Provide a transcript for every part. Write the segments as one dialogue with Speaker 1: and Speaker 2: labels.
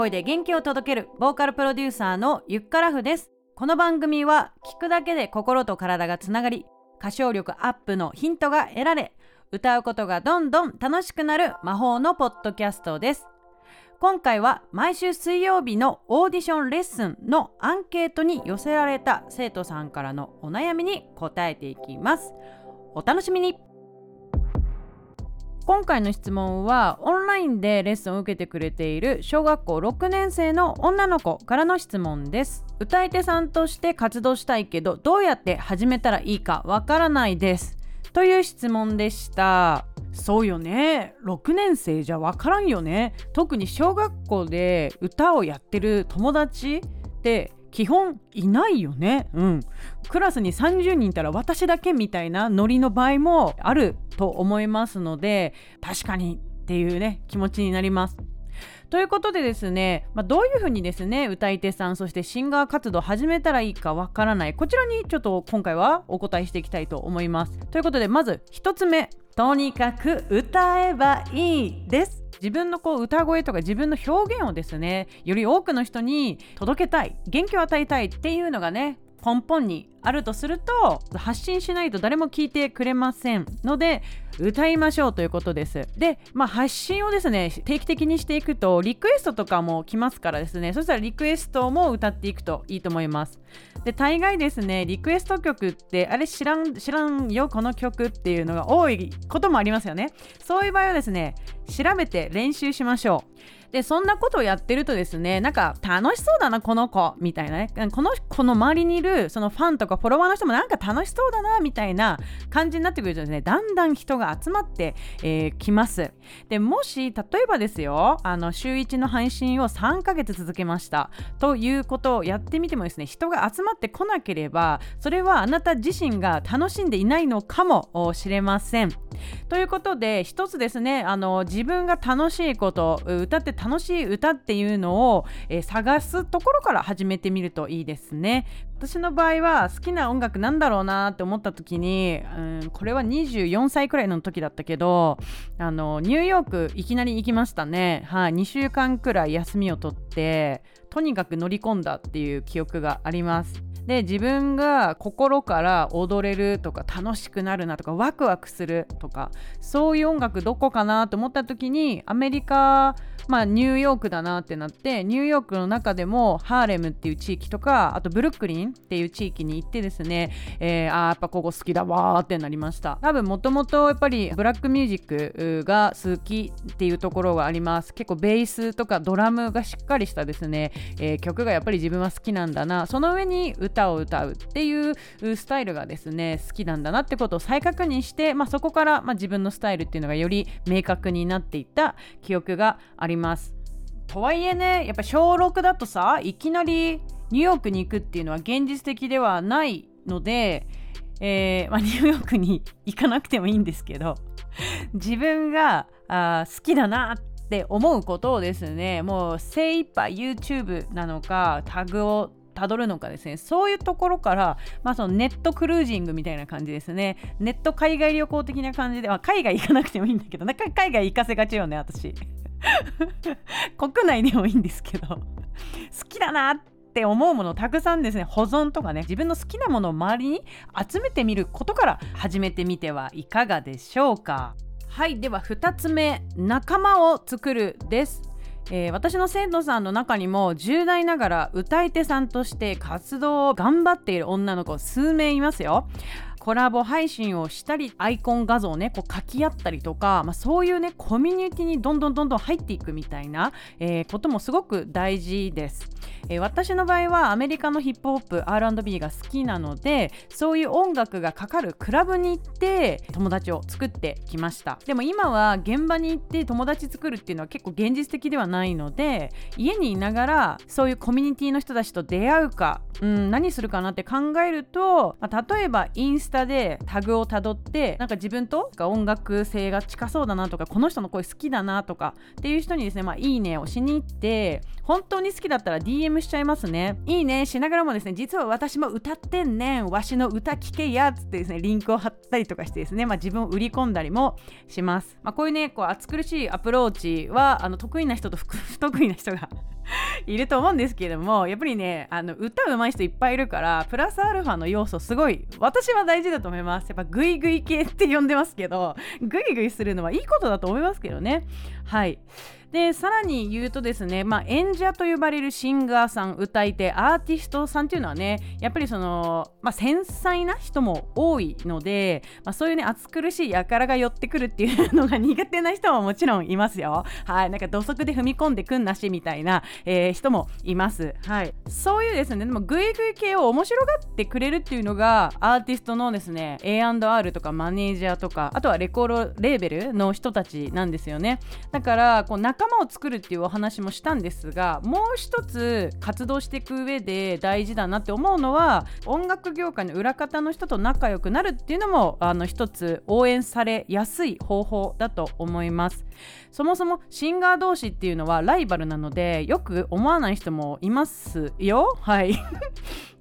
Speaker 1: 声で元気を届けるボーカルプロデューサーのゆっからふです。この番組は聞くだけで心と体がつながり歌唱力アップのヒントが得られ歌うことがどんどん楽しくなる魔法のポッドキャストです。今回は毎週水曜日のオーディションレッスンのアンケートに寄せられた生徒さんからのお悩みに答えていきます。お楽しみに。今回の質問はオンラインでレッスンを受けてくれている小学校6年生の女の子からの質問です。歌い手さんとして活動したいけどどうやって始めたらいいかわからないです。という質問でした。そうよね。6年生じゃわからんよね。特に小学校で歌をやってる友達って基本いないよね。うん。クラスに30人いたら私だけみたいなノリの場合もあると思いますので確かにっていうね気持ちになります。ということでですね、まあ、どういうふうにですね歌い手さんそしてシンガー活動始めたらいいかわからない。こちらにちょっと今回はお答えしていきたいと思います。ということでまず1つ目。とにかく歌えばいいです。自分のこう歌声とか自分の表現をですねより多くの人に届けたい元気を与えたいっていうのがね根本にあるとすると発信しないと誰も聞いてくれませんので歌いましょうということです。で、まあ、発信をですね定期的にしていくとリクエストとかも来ますからですね。そしたらリクエストも歌っていくといいと思います。で大概ですねリクエスト曲ってあれ知らん知らんよこの曲っていうのが多いこともありますよね。そういう場合はですね調べて練習しましょう。でそんなことをやってるとですねなんか楽しそうだなこの子みたいなね。このこの周りにいるそのファンとかフォロワーの人もなんか楽しそうだなみたいな感じになってくるとですねだんだん人が集まってき、えー、ます。でもし例えばですよあの週1の配信を3ヶ月続けましたということをやってみてもですね人が集まってこなければそれはあなた自身が楽しんでいないのかもしれません。ということで一つですねあの自分が楽しいこと歌って楽しい歌っていうのを、えー、探すところから始めてみるといいですね。私の場合は好きな音楽なんだろうなって思った時に、うん、これは24歳くらいの時だったけどあのニューヨークいきなり行きましたね。はい、2週間くらい休みを取ってとにかく乗り込んだっていう記憶があります。で自分が心から踊れるとか楽しくなるなとかワクワクするとかそういう音楽どこかなと思った時にアメリカまあニューヨークだなってなってニューヨークの中でもハーレムっていう地域とかあとブルックリンっていう地域に行ってですね、えー、あやっぱここ好きだわーってなりました。多分もともとやっぱりブラックミュージックが好きっていうところがあります。結構ベースとかドラムがしっかりしたですね、えー、曲がやっぱり自分は好きなんだな。その上に歌を歌うっていうスタイルがですね好きなんだなってことを再確認して、まあ、そこから、まあ、自分のスタイルっていうのがより明確になっていった記憶があります。とはいえねやっぱ小6だとさいきなりニューヨークに行くっていうのは現実的ではないので、えー、まあ、ニューヨークに行かなくてもいいんですけど 自分があ好きだなって思うことをですねもう精一杯 YouTube なのかタグをたどるのかですねそういうところから、まあ、そのネットクルージングみたいな感じですね。ネット海外旅行的な感じで、まあ、海外行かなくてもいいんだけどなんか海外行かせがちよね私。国内でもいいんですけど。好きだなってって思うものをたくさんですね。保存とかね。自分の好きなものを周りに集めてみることから始めてみてはいかがでしょうか。はい。では2つ目仲間を作るです。えー、私の生徒さんの中にも10代ながら歌い手さんとして活動を頑張っている女の子数名いますよ。コラボ配信をしたりアイコン画像をねこう書き合ったりとか、まあ、そういうねコミュニティにどんどんどんどん入っていくみたいな、えー、こともすごく大事です、えー、私の場合はアメリカのヒップホップ R&B が好きなのでそういう音楽がかかるクラブに行って友達を作ってきました。でも今は現場に行って友達作るっていうのは結構現実的ではないので家にいながらそういうコミュニティの人たちと出会うか、うん、何するかなって考えると、まあ、例えばインススタでタグをたどってなんか自分と音楽性が近そうだなとかこの人の声好きだなとかっていう人にですね、まあ、いいねをしに行って本当に好きだったら DM しちゃいますね。いいねしながらもですね実は私も歌ってんねんわしの歌聞けやつってですねリンクを貼ったりとかしてですね、まあ、自分を売り込んだりもします、まあ、こういうねこう暑苦しいアプローチはあの得意な人と不 得意な人が いると思うんですけれどもやっぱりねあの歌うまい人いっぱいいるからプラスアルファの要素すごい私は大事だと思います。やっぱグイグイ系って呼んでますけどグイグイするのはいいことだと思いますけどね。はい。でさらに言うとですね、まあ、演者と呼ばれるシンガーさん歌い手アーティストさんっていうのはねやっぱりその、まあ、繊細な人も多いので、まあ、そういうね暑苦しい輩が寄ってくるっていうのが苦手な人ももちろんいますよ。はい。なんか土足で踏み込んでくんなしみたいな、えー、人もいます。はい。そういうですねでもグイグイ系を面白がってくれるっていうのがアーティストのですね A&R とかマネージャーとかあとはレコードレーベルの人たちなんですよね。だからこう仲間を作るっていうお話もしたんですがもう一つ活動していく上で大事だなって思うのは音楽業界の裏方の人と仲良くなるっていうのもあの一つ応援されやすい方法だと思います。そもそもシンガー同士っていうのはライバルなのでよく思わない人もいますよ。はい。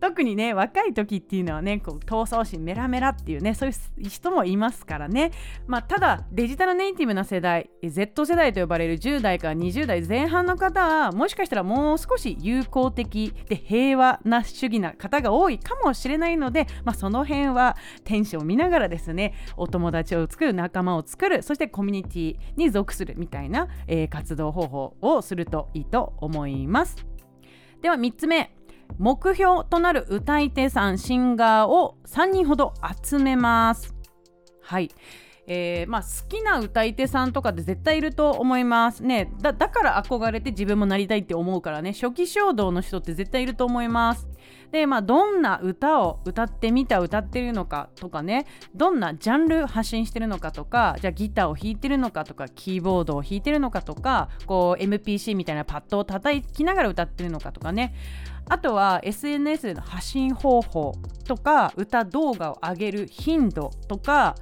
Speaker 1: 特にね若い時っていうのはねこう闘争心メラメラっていうねそういう人もいますからね。まあただデジタルネイティブな世代 Z 世代と呼ばれる10代から20代前半の方はもしかしたらもう少し友好的で平和な主義な方が多いかもしれないので、まあ、その辺はテンションを見ながらですねお友達を作る仲間を作るそしてコミュニティに属するみたいな、えー、活動方法をするといいと思います。では3つ目目標となる歌い手さんシンガーを3人ほど集めます。はい。えー、まあ、好きな歌い手さんとかって絶対いると思います。ねだから憧れて自分もなりたいって思うからね。初期衝動の人って絶対いると思います。でまあどんな歌を歌ってみた歌ってるのかとかね。どんなジャンル発信してるのかとかじゃあギターを弾いてるのかとかキーボードを弾いてるのかとかこう MPC みたいなパッドを叩きながら歌ってるのかとかね。あとは SNS での発信方法とか歌動画を上げる頻度とか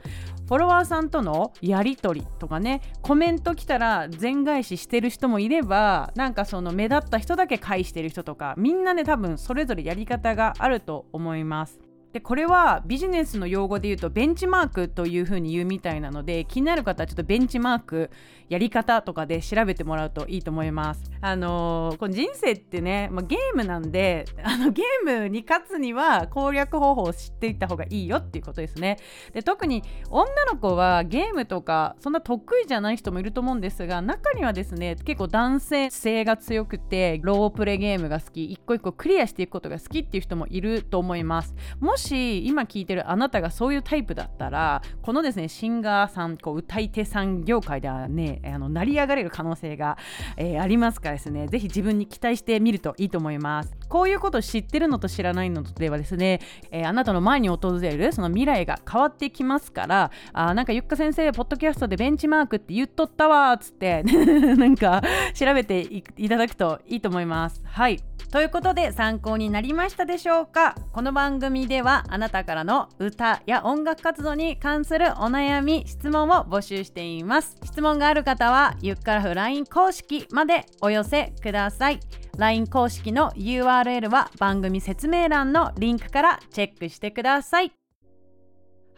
Speaker 1: フォロワーさんとのやり取りとかねコメント来たら全返ししてる人もいればなんかその目立った人だけ返してる人とかみんなね多分それぞれやり方があると思います。でこれはビジネスの用語で言うとベンチマークというふうに言うみたいなので気になる方はちょっとベンチマークやり方とかで調べてもらうといいと思います。あのー、この人生ってね、まあ、ゲームなんであのゲームに勝つには攻略方法を知っていった方がいいよっていうことですね。で特に女の子はゲームとかそんな得意じゃない人もいると思うんですが中にはですね結構男性性が強くてロープレゲームが好き一個一個クリアしていくことが好きっていう人もいると思います。もしし今聞いてるあなたがそういうタイプだったらこのですねシンガーさんこう歌い手さん業界ではねあの成り上がれる可能性が、えー、ありますからですねぜひ自分に期待してみるといいと思います。こういうことを知ってるのと知らないのとではですね、えー、あなたの前に訪れるその未来が変わってきますからあなんかゆっか先生ポッドキャストでベンチマークって言っとったわっつって なんか調べていただくといいと思います。はい。ということで参考になりましたでしょうか？この番組ではあなたからの歌や音楽活動に関するお悩み質問を募集しています。質問がある方はゆっからふ LINE 公式までお寄せください。LINE 公式の URL は番組説明欄のリンクからチェックしてください。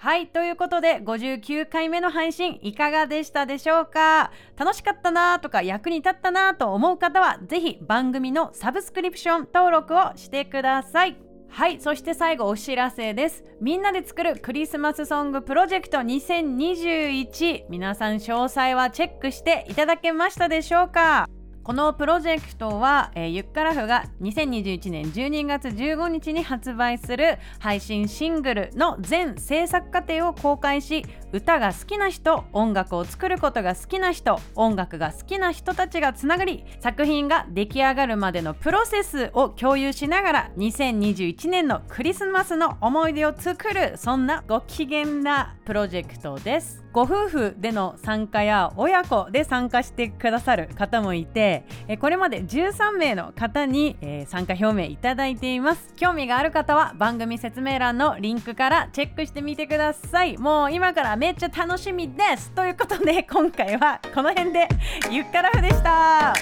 Speaker 1: はいということで59回目の配信いかがでしたでしょうか？楽しかったなとか役に立ったなと思う方はぜひ番組のサブスクリプション登録をしてください。はいそして最後お知らせです。みんなで作るクリスマスソングプロジェクト2021皆さん詳細はチェックしていただけましたでしょうか？このプロジェクトは、えー、ゆっからふが2021年12月15日に発売する配信シングルの全制作過程を公開し歌が好きな人音楽を作ることが好きな人音楽が好きな人たちがつながり作品が出来上がるまでのプロセスを共有しながら2021年のクリスマスの思い出を作るそんなご機嫌なプロジェクトですご夫婦での参加や親子で参加してくださる方もいてこれまで13名の方に参加表明いただいています。興味がある方は番組説明欄のリンクからチェックしてみてください。もう今からめっちゃ楽しみです。ということで今回はこの辺で。ゆっからふでした。